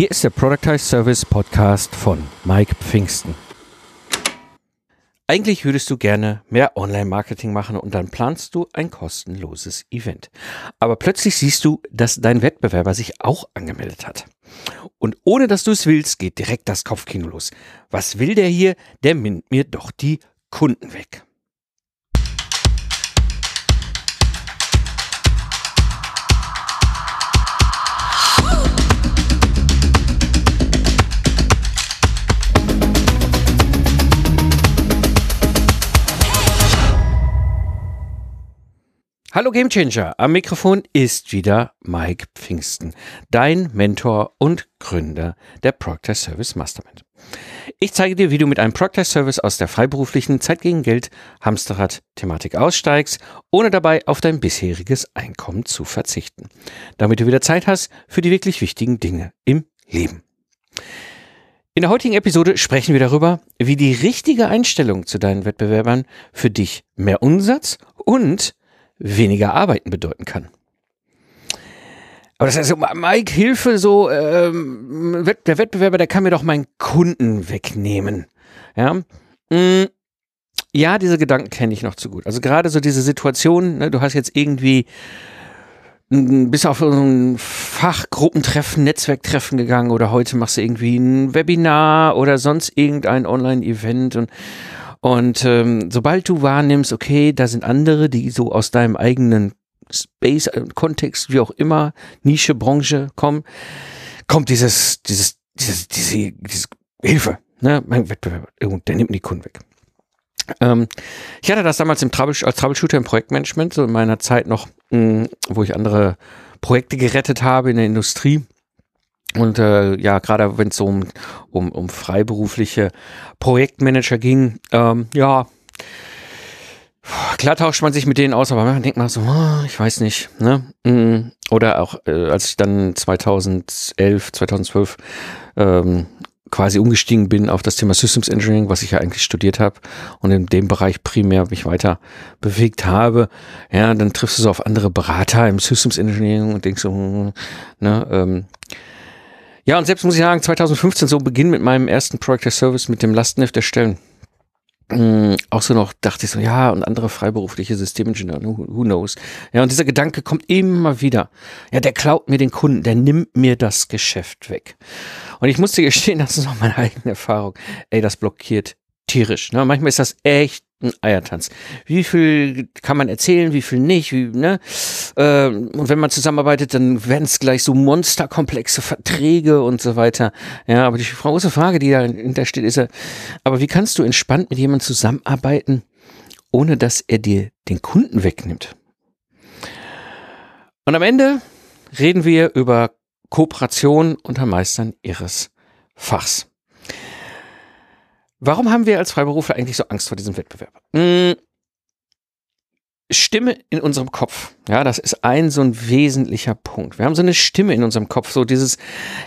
Hier ist der Productize Service Podcast von Mike Pfingsten. Eigentlich würdest du gerne mehr Online-Marketing machen und dann planst du ein kostenloses Event. Aber plötzlich siehst du, dass dein Wettbewerber sich auch angemeldet hat. Und ohne dass du es willst, geht direkt das Kopfkino los. Was will der hier? Der nimmt mir doch die Kunden weg. Hallo Gamechanger, am Mikrofon ist wieder Mike Pfingsten, dein Mentor und Gründer der Proctor Service Mastermind. Ich zeige dir, wie du mit einem Proctor Service aus der freiberuflichen Zeit gegen Geld Hamsterrad Thematik aussteigst, ohne dabei auf dein bisheriges Einkommen zu verzichten, damit du wieder Zeit hast für die wirklich wichtigen Dinge im Leben. In der heutigen Episode sprechen wir darüber, wie die richtige Einstellung zu deinen Wettbewerbern für dich mehr Umsatz und weniger arbeiten bedeuten kann. Aber das heißt, Mike, Hilfe, so, ähm, der Wettbewerber, der kann mir doch meinen Kunden wegnehmen. Ja, mm, ja diese Gedanken kenne ich noch zu gut. Also gerade so diese Situation, ne, du hast jetzt irgendwie bist auf so ein Fachgruppentreffen, Netzwerktreffen gegangen oder heute machst du irgendwie ein Webinar oder sonst irgendein Online-Event und und ähm, sobald du wahrnimmst, okay, da sind andere, die so aus deinem eigenen Space, äh, Kontext, wie auch immer, Nische, Branche kommen, kommt dieses, dieses, dieses, diese, diese Hilfe, ne, mein Wettbewerber, der nimmt die Kunden weg. Ähm, ich hatte das damals im Trouble, als Troubleshooter im Projektmanagement, so in meiner Zeit noch, mh, hm, wo ich andere Projekte gerettet habe in der Industrie und äh, ja, gerade wenn es so um, um, um freiberufliche Projektmanager ging, ähm, ja, klar tauscht man sich mit denen aus, aber man denkt mal so, oh, ich weiß nicht. Ne? Mm, oder auch, äh, als ich dann 2011, 2012 ähm, quasi umgestiegen bin auf das Thema Systems Engineering, was ich ja eigentlich studiert habe und in dem Bereich primär mich weiter bewegt habe, ja, dann triffst du so auf andere Berater im Systems Engineering und denkst so, hm, ne, ähm, ja, und selbst muss ich sagen, 2015 so Beginn mit meinem ersten Project Service mit dem Lastenheft erstellen. Mhm, auch so noch dachte ich so, ja, und andere freiberufliche Systemingenieur, who, who knows. Ja, und dieser Gedanke kommt immer wieder. Ja, der klaut mir den Kunden, der nimmt mir das Geschäft weg. Und ich musste gestehen, das ist auch meine eigene Erfahrung. Ey, das blockiert tierisch. Ne? Manchmal ist das echt ein Eiertanz. Wie viel kann man erzählen, wie viel nicht, wie, ne? Ähm, und wenn man zusammenarbeitet, dann werden es gleich so monsterkomplexe Verträge und so weiter. Ja, aber die große Frage, die dahinter steht, ist ja, aber wie kannst du entspannt mit jemandem zusammenarbeiten, ohne dass er dir den Kunden wegnimmt? Und am Ende reden wir über Kooperation unter Meistern ihres Fachs. Warum haben wir als Freiberufler eigentlich so Angst vor diesem Wettbewerb? Hm. Stimme in unserem Kopf. Ja, das ist ein so ein wesentlicher Punkt. Wir haben so eine Stimme in unserem Kopf, so dieses,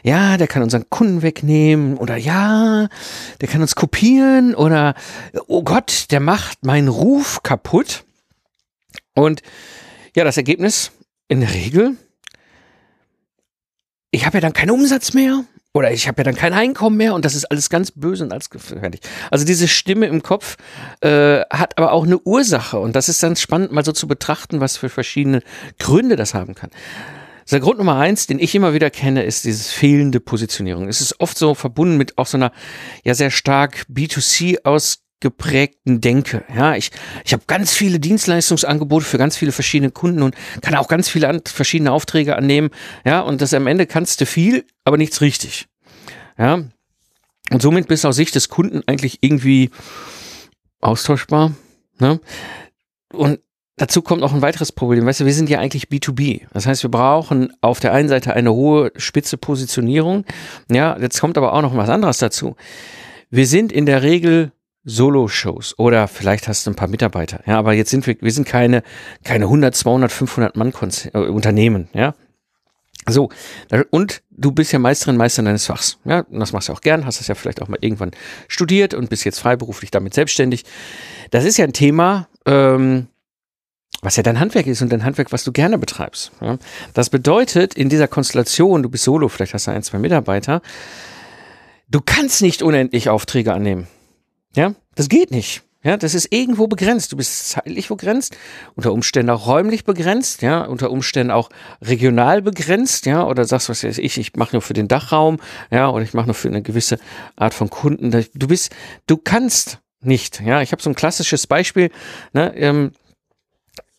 ja, der kann unseren Kunden wegnehmen oder ja, der kann uns kopieren oder oh Gott, der macht meinen Ruf kaputt. Und ja, das Ergebnis in der Regel, ich habe ja dann keinen Umsatz mehr oder ich habe ja dann kein Einkommen mehr und das ist alles ganz böse und alles gefährlich. Also diese Stimme im Kopf äh, hat aber auch eine Ursache und das ist dann spannend mal so zu betrachten, was für verschiedene Gründe das haben kann. Der Grund Nummer eins, den ich immer wieder kenne, ist dieses fehlende Positionierung. Es ist oft so verbunden mit auch so einer ja sehr stark B2C ausgeprägten Denke. Ja, ich, ich habe ganz viele Dienstleistungsangebote für ganz viele verschiedene Kunden und kann auch ganz viele verschiedene Aufträge annehmen. Ja, und das am Ende kannst du viel, aber nichts richtig. Ja. Und somit bist du aus Sicht des Kunden eigentlich irgendwie austauschbar. Ne? Und dazu kommt noch ein weiteres Problem. Weißt du, wir sind ja eigentlich B2B. Das heißt, wir brauchen auf der einen Seite eine hohe spitze Positionierung. Ja, jetzt kommt aber auch noch was anderes dazu. Wir sind in der Regel Solo-Shows oder vielleicht hast du ein paar Mitarbeiter. Ja, aber jetzt sind wir, wir sind keine, keine 100, 200, 500 Mann äh, Unternehmen. Ja, so, und du bist ja Meisterin, Meister deines Fachs. Ja, und das machst du auch gern, hast das ja vielleicht auch mal irgendwann studiert und bist jetzt freiberuflich damit selbstständig. Das ist ja ein Thema, ähm, was ja dein Handwerk ist und dein Handwerk, was du gerne betreibst. Ja. Das bedeutet, in dieser Konstellation, du bist solo, vielleicht hast du ein, zwei Mitarbeiter, du kannst nicht unendlich Aufträge annehmen. Ja, das geht nicht. Ja, das ist irgendwo begrenzt. Du bist zeitlich begrenzt, unter Umständen auch räumlich begrenzt, ja, unter Umständen auch regional begrenzt, ja, oder sagst, was weiß ich, ich mache nur für den Dachraum, ja, oder ich mache nur für eine gewisse Art von Kunden. Du bist, du kannst nicht, ja. Ich habe so ein klassisches Beispiel, ne, ähm,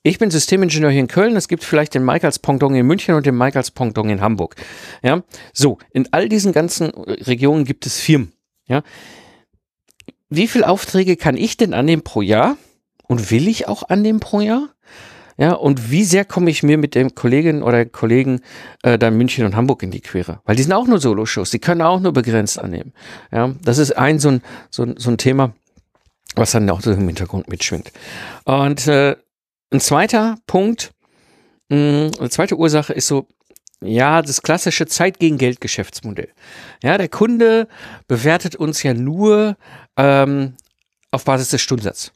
ich bin Systemingenieur hier in Köln. Es gibt vielleicht den Mike als Pendant in München und den Mike als Pendant in Hamburg. Ja, so in all diesen ganzen Regionen gibt es Firmen. Ja, wie viele Aufträge kann ich denn annehmen pro Jahr? Und will ich auch annehmen pro Jahr? Ja, und wie sehr komme ich mir mit den Kolleginnen oder Kollegen äh, da in München und Hamburg in die Quere? Weil die sind auch nur Solo-Shows, die können auch nur begrenzt annehmen. Ja, das ist ein so ein, so ein, so ein Thema, was dann auch so im Hintergrund mitschwingt. Und äh, ein zweiter Punkt, mh, mm, eine zweite Ursache ist so, ja, das klassische Zeit gegen Geld Geschäftsmodell. Ja, der Kunde bewertet uns ja nur ähm, auf Basis des Stundensatzes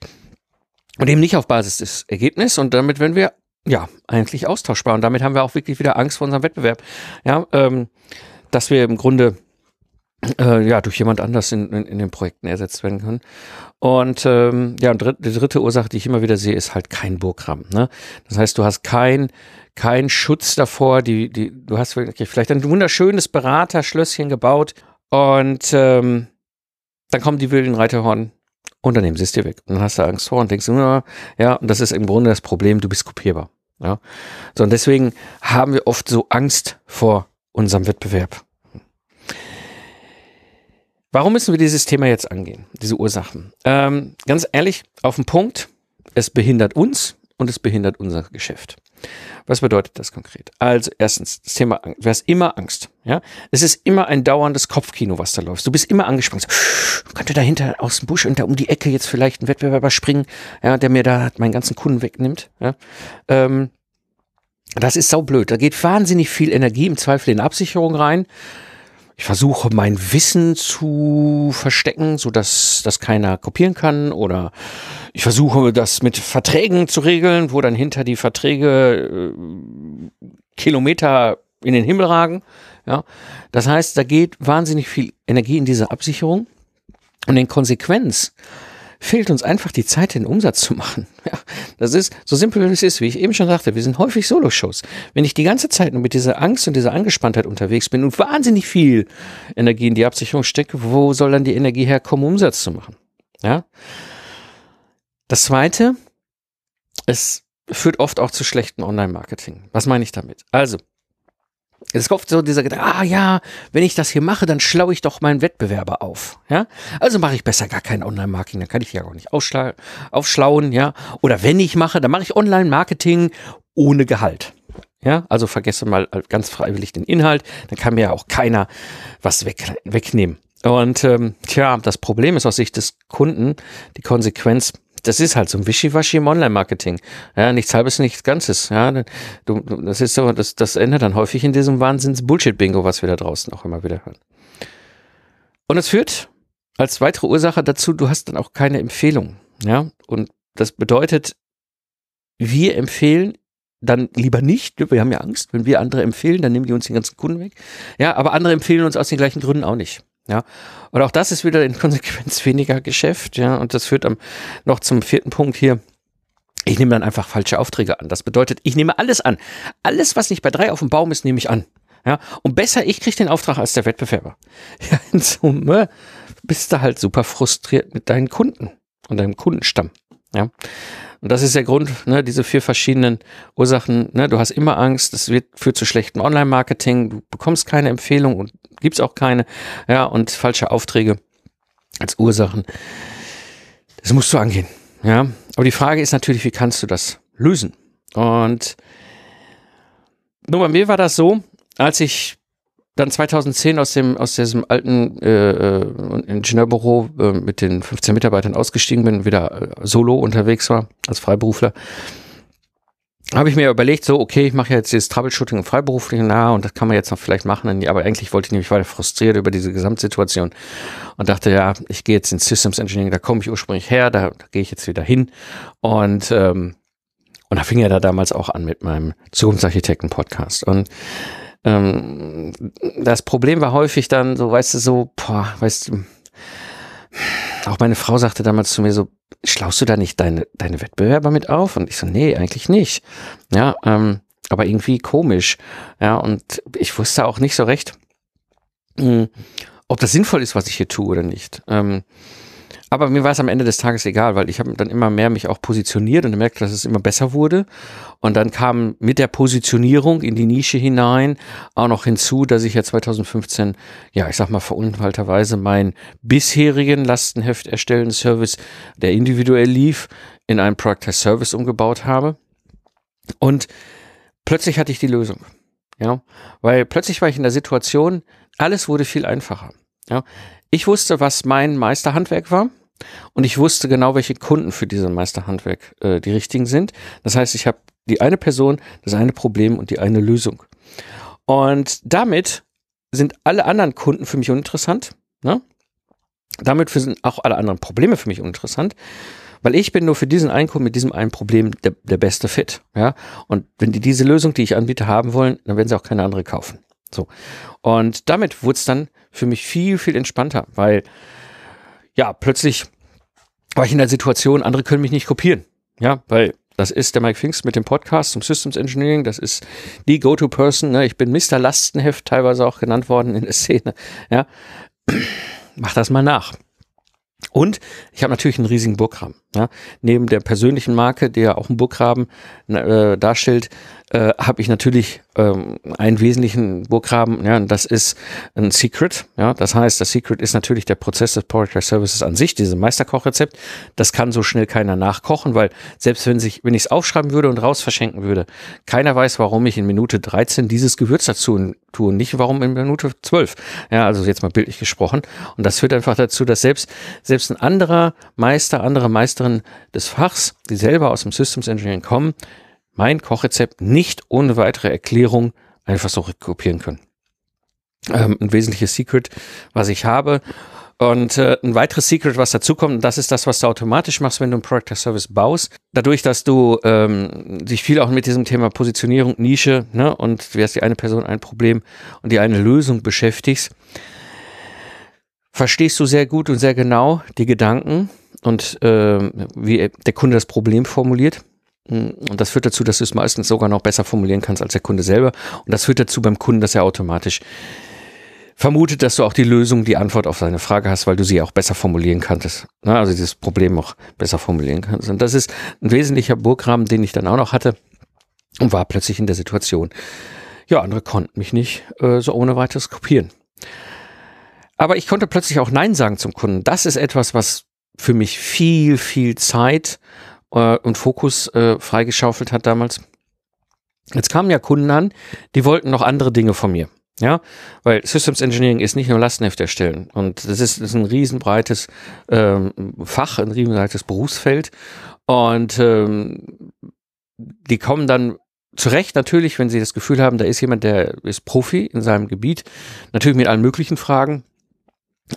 und eben nicht auf Basis des Ergebnisses und damit werden wir ja eigentlich austauschbar und damit haben wir auch wirklich wieder Angst vor unserem Wettbewerb. Ja, ähm, dass wir im Grunde äh, ja durch jemand anders in, in, in den Projekten ersetzt werden können. Und ähm, ja, und dritt, die dritte Ursache, die ich immer wieder sehe, ist halt kein Burggramm. Ne? Das heißt, du hast kein kein Schutz davor. Die, die, du hast vielleicht ein wunderschönes Beraterschlösschen gebaut und ähm, dann kommen die wilden Reiterhorn und dann nehmen sie es dir weg. Und dann hast du Angst vor und denkst, ja, ja, und das ist im Grunde das Problem, du bist kopierbar. Ja. So, und deswegen haben wir oft so Angst vor unserem Wettbewerb. Warum müssen wir dieses Thema jetzt angehen, diese Ursachen? Ähm, ganz ehrlich, auf den Punkt, es behindert uns und es behindert unser Geschäft. Was bedeutet das konkret? Also erstens, das Thema Angst. Du hast immer Angst. Ja, es ist immer ein dauerndes Kopfkino, was da läuft. Du bist immer angespannt. So, könnte dahinter aus dem Busch und da um die Ecke jetzt vielleicht ein Wettbewerber springen, ja, der mir da meinen ganzen Kunden wegnimmt. Ja, ähm, das ist saublöd. Da geht wahnsinnig viel Energie im Zweifel in Absicherung rein ich versuche mein Wissen zu verstecken, so dass das keiner kopieren kann. Oder ich versuche das mit Verträgen zu regeln, wo dann hinter die Verträge äh, Kilometer in den Himmel ragen. Ja, das heißt, da geht wahnsinnig viel Energie in diese Absicherung. Und in Konsequenz fehlt uns einfach die Zeit, den Umsatz zu machen. Ja, das ist so simpel, wie es ist. Wie ich eben schon sagte, wir sind häufig Solo-Shows. Wenn ich die ganze Zeit nur mit dieser Angst und dieser Angespanntheit unterwegs bin und wahnsinnig viel Energie in die Absicherung stecke, wo soll dann die Energie herkommen, Umsatz zu machen? Ja. Das zweite, es führt oft auch zu schlechten Online-Marketing. Was meine ich damit? Also, es oft so dieser Gedanke, ah ja, wenn ich das hier mache, dann schlaue ich doch meinen Wettbewerber auf. Ja, also mache ich besser gar kein Online-Marketing, dann kann ich ja auch nicht aufschlauen, ja. Oder wenn ich mache, dann mache ich Online-Marketing ohne Gehalt. Ja, also vergesse mal ganz freiwillig den Inhalt, dann kann mir ja auch keiner was weg, wegnehmen. Und ähm, tja, das Problem ist aus Sicht des Kunden die Konsequenz, das ist halt so ein Wischiwaschi im Online-Marketing. Ja, nichts halbes, nichts Ganzes. Ja, du, das ist so, das, das endet dann häufig in diesem Wahnsinns-Bullshit-Bingo, was wir da draußen auch immer wieder hören. Und es führt als weitere Ursache dazu, du hast dann auch keine Empfehlung. Ja, und das bedeutet, wir empfehlen dann lieber nicht. Wir haben ja Angst, wenn wir andere empfehlen, dann nehmen die uns den ganzen Kunden weg. Ja, aber andere empfehlen uns aus den gleichen Gründen auch nicht. Ja, und auch das ist wieder in Konsequenz weniger Geschäft. Ja, und das führt am, noch zum vierten Punkt hier. Ich nehme dann einfach falsche Aufträge an. Das bedeutet, ich nehme alles an. Alles, was nicht bei drei auf dem Baum ist, nehme ich an. Ja, und besser, ich kriege den Auftrag als der Wettbewerber. Ja, in Summe bist du halt super frustriert mit deinen Kunden und deinem Kundenstamm. Ja. Und das ist der Grund, ne, diese vier verschiedenen Ursachen. Ne, du hast immer Angst, es wird, führt zu schlechtem Online-Marketing, du bekommst keine Empfehlung und gibt's auch keine. Ja, und falsche Aufträge als Ursachen. Das musst du angehen. Ja, aber die Frage ist natürlich, wie kannst du das lösen? Und nur bei mir war das so, als ich dann 2010 aus dem aus diesem alten äh, äh, Ingenieurbüro äh, mit den 15 Mitarbeitern ausgestiegen bin, wieder äh, solo unterwegs war als Freiberufler, habe ich mir überlegt, so okay, ich mache jetzt dieses Troubleshooting im Freiberuflichen, na und das kann man jetzt noch vielleicht machen, aber eigentlich wollte ich nämlich weiter frustriert über diese Gesamtsituation und dachte, ja, ich gehe jetzt in Systems Engineering, da komme ich ursprünglich her, da, da gehe ich jetzt wieder hin. Und ähm, Und da fing er da damals auch an mit meinem Zukunftsarchitekten-Podcast. Und ähm, das Problem war häufig dann so, weißt du, so, boah, weißt du, auch meine Frau sagte damals zu mir so, schlaust du da nicht deine, deine Wettbewerber mit auf? Und ich so, nee, eigentlich nicht. Ja, ähm, aber irgendwie komisch. Ja, und ich wusste auch nicht so recht, mh, hm, ob das sinnvoll ist, was ich hier tue oder nicht. Ähm, aber mir war es am Ende des Tages egal, weil ich habe dann immer mehr mich auch positioniert und gemerkt, dass es immer besser wurde. Und dann kam mit der Positionierung in die Nische hinein auch noch hinzu, dass ich ja 2015, ja, ich sag mal verunfallterweise meinen bisherigen Lastenheft erstellen Service, der individuell lief, in einen Product as Service umgebaut habe. Und plötzlich hatte ich die Lösung. Ja, weil plötzlich war ich in der Situation, alles wurde viel einfacher. Ja, ich wusste, was mein Meisterhandwerk war. Und ich wusste genau, welche Kunden für diese Meisterhandwerk äh, die richtigen sind. Das heißt, ich habe die eine Person, das eine Problem und die eine Lösung. Und damit sind alle anderen Kunden für mich uninteressant. Ne? Damit sind auch alle anderen Probleme für mich uninteressant, weil ich bin nur für diesen einen Kunden mit diesem einen Problem der, der beste Fit. Ja? Und wenn die diese Lösung, die ich anbiete, haben wollen, dann werden sie auch keine andere kaufen. So. Und damit wurde es dann für mich viel, viel entspannter, weil ja, plötzlich war ich in der Situation, andere können mich nicht kopieren. Ja, weil das ist der Mike Finks mit dem Podcast zum Systems Engineering. Das ist die Go-To-Person. Ne? Ich bin Mr. Lastenheft teilweise auch genannt worden in der Szene. Ja, mach das mal nach. Und ich habe natürlich einen riesigen Burggraben. Ja. Neben der persönlichen Marke, die ja auch einen Burggraben äh, darstellt, äh, habe ich natürlich ähm, einen wesentlichen Burggraben, ja, und das ist ein Secret. Ja, das heißt, das Secret ist natürlich der Prozess des Product Services an sich, dieses Meisterkochrezept. Das kann so schnell keiner nachkochen, weil selbst wenn sich, wenn ich es aufschreiben würde und raus verschenken würde, keiner weiß, warum ich in Minute 13 dieses Gewürz dazu tue, nicht warum in Minute 12. Ja, also jetzt mal bildlich gesprochen. Und das führt einfach dazu, dass selbst, selbst ein anderer Meister, andere Meisterin des Fachs, die selber aus dem Systems Engineering kommen, mein Kochrezept nicht ohne weitere Erklärung einfach so kopieren können. Ähm, ein wesentliches Secret, was ich habe. Und äh, ein weiteres Secret, was dazu kommt, das ist das, was du automatisch machst, wenn du ein Product Service baust. Dadurch, dass du ähm, dich viel auch mit diesem Thema Positionierung, Nische, ne, und du hast die eine Person ein Problem und die eine Lösung beschäftigst, verstehst du sehr gut und sehr genau die Gedanken und äh, wie der Kunde das Problem formuliert. Und das führt dazu, dass du es meistens sogar noch besser formulieren kannst als der Kunde selber. Und das führt dazu beim Kunden, dass er automatisch vermutet, dass du auch die Lösung, die Antwort auf seine Frage hast, weil du sie auch besser formulieren kannst. Also dieses Problem auch besser formulieren kannst. Und das ist ein wesentlicher Burgrahmen, den ich dann auch noch hatte und war plötzlich in der Situation. Ja, andere konnten mich nicht äh, so ohne weiteres kopieren. Aber ich konnte plötzlich auch Nein sagen zum Kunden. Das ist etwas, was für mich viel, viel Zeit äh, und Fokus äh, freigeschaufelt hat damals. Jetzt kamen ja Kunden an, die wollten noch andere Dinge von mir. Ja, weil Systems Engineering ist nicht nur Lastenheft erstellen und das ist, das ist ein riesenbreites ähm, Fach, ein riesenbreites Berufsfeld und ähm, die kommen dann zurecht natürlich, wenn sie das Gefühl haben, da ist jemand, der ist Profi in seinem Gebiet, natürlich mit allen möglichen Fragen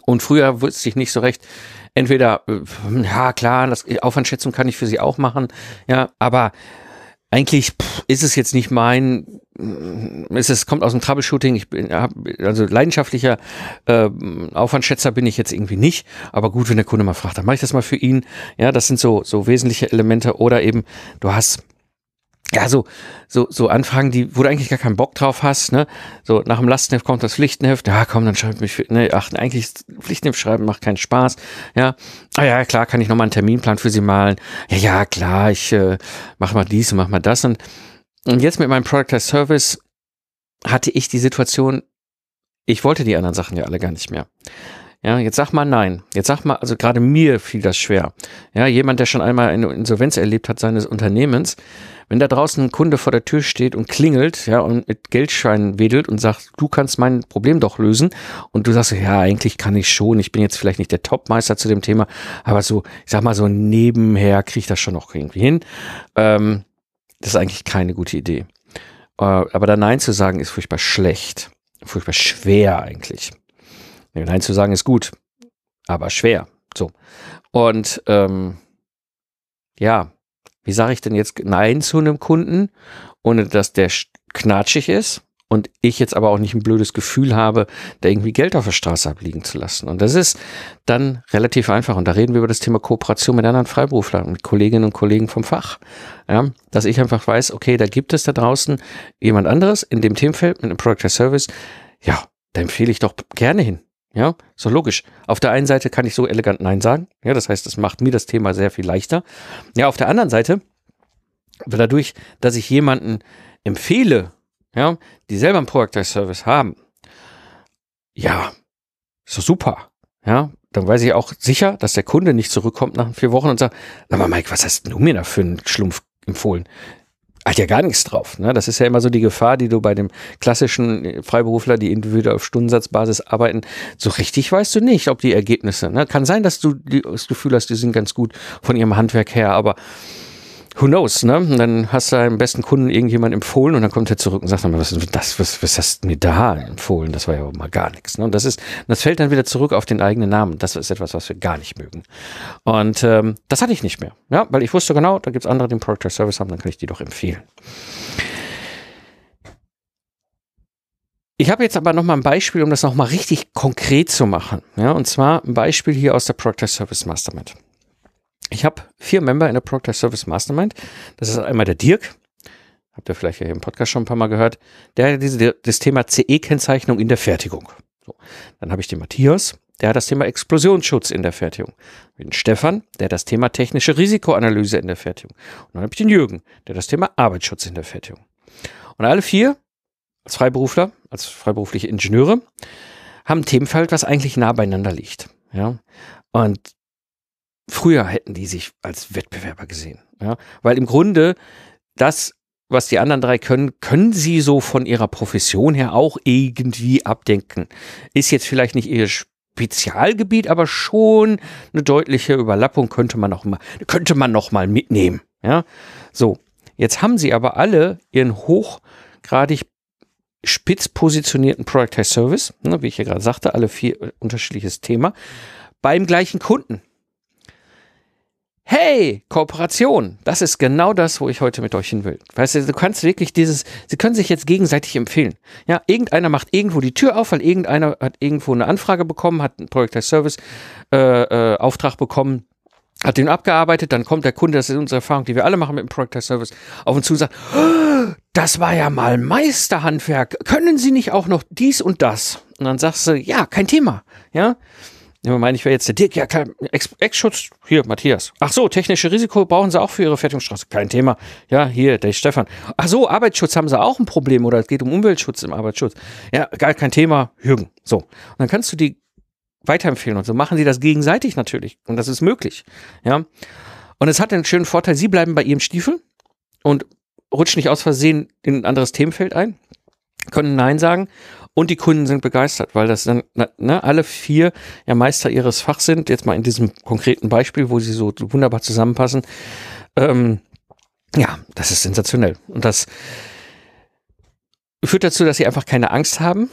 und früher wusste ich nicht so recht, entweder, äh, ja klar, das Aufwandschätzung kann ich für sie auch machen, ja, aber eigentlich pff, ist es jetzt nicht mein, äh, ist es kommt aus dem Troubleshooting. Ich bin also leidenschaftlicher äh, Aufwandschätzer bin ich jetzt irgendwie nicht. Aber gut, wenn der Kunde mal fragt, dann mache ich das mal für ihn. Ja, das sind so so wesentliche Elemente. Oder eben du hast ja, so, so, so Anfragen, die, wo du eigentlich gar keinen Bock drauf hast, ne? So, nach dem Lastenheft kommt das Pflichtenheft, ja, komm, dann schreib mich, für, ne, ach, eigentlich Pflichtenheft schreiben macht keinen Spaß, ja. Ah ja, klar, kann ich nochmal einen Terminplan für sie malen. Ja, ja, klar, ich äh, mach mal dies und mach mal das und, und jetzt mit meinem Product as Service hatte ich die Situation, ich wollte die anderen Sachen ja alle gar nicht mehr. Ja, jetzt sag mal nein. Jetzt sag mal, also gerade mir fiel das schwer. Ja, jemand, der schon einmal eine Insolvenz erlebt hat seines Unternehmens, wenn da draußen ein Kunde vor der Tür steht und klingelt, ja, und mit Geldscheinen wedelt und sagt, du kannst mein Problem doch lösen und du sagst, ja, eigentlich kann ich schon, ich bin jetzt vielleicht nicht der Topmeister zu dem Thema, aber so, ich sag mal so nebenher kriege ich das schon noch irgendwie hin. Ähm, das ist eigentlich keine gute Idee. Äh, aber da Nein zu sagen ist furchtbar schlecht, furchtbar schwer eigentlich. Nein zu sagen ist gut, aber schwer. So. Und ähm, ja, Wie sage ich denn jetzt Nein zu einem Kunden, ohne dass der knatschig ist? und ich jetzt aber auch nicht ein blödes Gefühl habe, da irgendwie Geld auf der Straße abliegen zu lassen. Und das ist dann relativ einfach. Und da reden wir über das Thema Kooperation mit anderen Freiberuflern, mit Kolleginnen und Kollegen vom Fach. Ja, dass ich einfach weiß, okay, da gibt es da draußen jemand anderes in dem Themenfeld mit einem Product Service. Ja, da empfehle ich doch gerne hin. Ja, so logisch. Auf der einen Seite kann ich so elegant Nein sagen. Ja, das heißt, es macht mir das Thema sehr viel leichter. Ja, auf der anderen Seite, dadurch, dass ich jemanden empfehle, ja, die selber einen Product Service haben, ja, doch super. Ja, dann weiß ich auch sicher, dass der Kunde nicht zurückkommt nach vier Wochen und sagt, sag mal, Mike, was hast du mir da für einen Schlumpf empfohlen? Hat ja gar nichts drauf. Ne? Das ist ja immer so die Gefahr, die du bei dem klassischen Freiberufler, die individuell auf Stundensatzbasis arbeiten, so richtig weißt du nicht, ob die Ergebnisse. Ne? Kann sein, dass du das Gefühl hast, die sind ganz gut von ihrem Handwerk her, aber who knows, ne? Und dann hast du deinem besten Kunden irgendjemand empfohlen und dann kommt er zurück und sagt was das, was, was hast du mir da empfohlen? Das war ja mal gar nichts. Ne? Und das ist, das fällt dann wieder zurück auf den eigenen Namen. Das ist etwas, was wir gar nicht mögen. Und ähm, das hatte ich nicht mehr. Ja, weil ich wusste genau, da gibt's andere, die einen Product Service haben, dann kann ich die doch empfehlen. Ich habe jetzt aber nochmal ein Beispiel, um das nochmal richtig konkret zu machen. Ja, und zwar ein Beispiel hier aus der Product Service Mastermind. Ich habe vier Member in der Proctor Service Mastermind. Das ist einmal der Dirk, habt ihr vielleicht ja hier im Podcast schon ein paar Mal gehört, der hat diese, das Thema CE-Kennzeichnung in der Fertigung. So. Dann habe ich den Matthias, der hat das Thema Explosionsschutz in der Fertigung. Den Stefan, der hat das Thema technische Risikoanalyse in der Fertigung. Und dann habe ich den Jürgen, der hat das Thema Arbeitsschutz in der Fertigung. Und alle vier, als Freiberufler, als freiberufliche Ingenieure, haben ein Themenfeld, was eigentlich nah beieinander liegt. Ja. Und früher hätten die sich als Wettbewerber gesehen. Ja? Weil im Grunde das, was die anderen drei können, können sie so von ihrer Profession her auch irgendwie abdenken. Ist jetzt vielleicht nicht ihr Spezialgebiet, aber schon eine deutliche Überlappung könnte man noch mal, könnte man noch mal mitnehmen. Ja, so. Jetzt haben sie aber alle ihren hochgradig spitz positionierten Product Service, ne, wie ich ja gerade sagte, alle vier äh, unterschiedliches Thema, beim gleichen Kunden hey, Kooperation, das ist genau das, wo ich heute mit euch hin will. Weißt du, du kannst wirklich dieses, sie können sich jetzt gegenseitig empfehlen. Ja, irgendeiner macht irgendwo die Tür auf, weil irgendeiner hat irgendwo eine Anfrage bekommen, hat einen Projekt als Service äh, äh, Auftrag bekommen, hat den abgearbeitet, dann kommt der Kunde, das ist unsere Erfahrung, die wir alle machen mit dem Project as Service, auf uns zu und sagt, oh, das war ja mal Meisterhandwerk. Können Sie nicht auch noch dies und das? Und dann sagst du, ja, kein Thema. Ja, ja, meine ich wäre jetzt der Dirk. Ja, klar, Ex-Schutz. Hier, Matthias. Ach so, technische Risiko brauchen sie auch für ihre Fertigungsstraße. Kein Thema. Ja, hier, der Stefan. Ach so, Arbeitsschutz haben sie auch ein Problem oder es geht um Umweltschutz im Arbeitsschutz. Ja, gar kein Thema. Jürgen. So. Und dann kannst du die weiterempfehlen und so machen sie das gegenseitig natürlich. Und das ist möglich. Ja. Und es hat einen schönen Vorteil. Sie bleiben bei ihrem Stiefel und rutschen nicht aus Versehen in ein anderes Themenfeld ein, können Nein sagen und die Kunden sind begeistert, weil das dann ne, alle vier ja Meister ihres Fachs sind. Jetzt mal in diesem konkreten Beispiel, wo sie so wunderbar zusammenpassen. Ähm, ja, das ist sensationell. Und das führt dazu, dass sie einfach keine Angst haben,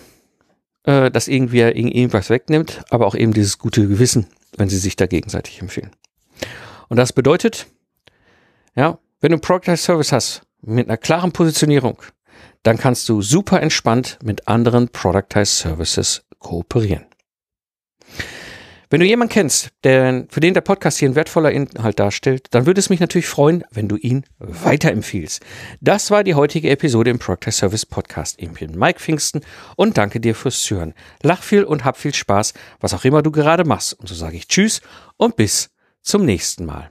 äh, dass irgendwer irgendwas wegnimmt, aber auch eben dieses gute Gewissen, wenn sie sich da gegenseitig empfehlen. Und das bedeutet, ja, wenn du einen Product Service hast mit einer klaren Positionierung, dann kannst du super entspannt mit anderen Productized Services kooperieren. Wenn du jemanden kennst, der, für den der Podcast hier ein wertvoller Inhalt darstellt, dann würde es mich natürlich freuen, wenn du ihn weiterempfiehlst. Das war die heutige Episode im Proctor Service Podcast. Ich bin Mike Pfingsten und danke dir fürs Zuhören. Lach viel und hab viel Spaß, was auch immer du gerade machst. Und so sage ich Tschüss und bis zum nächsten Mal.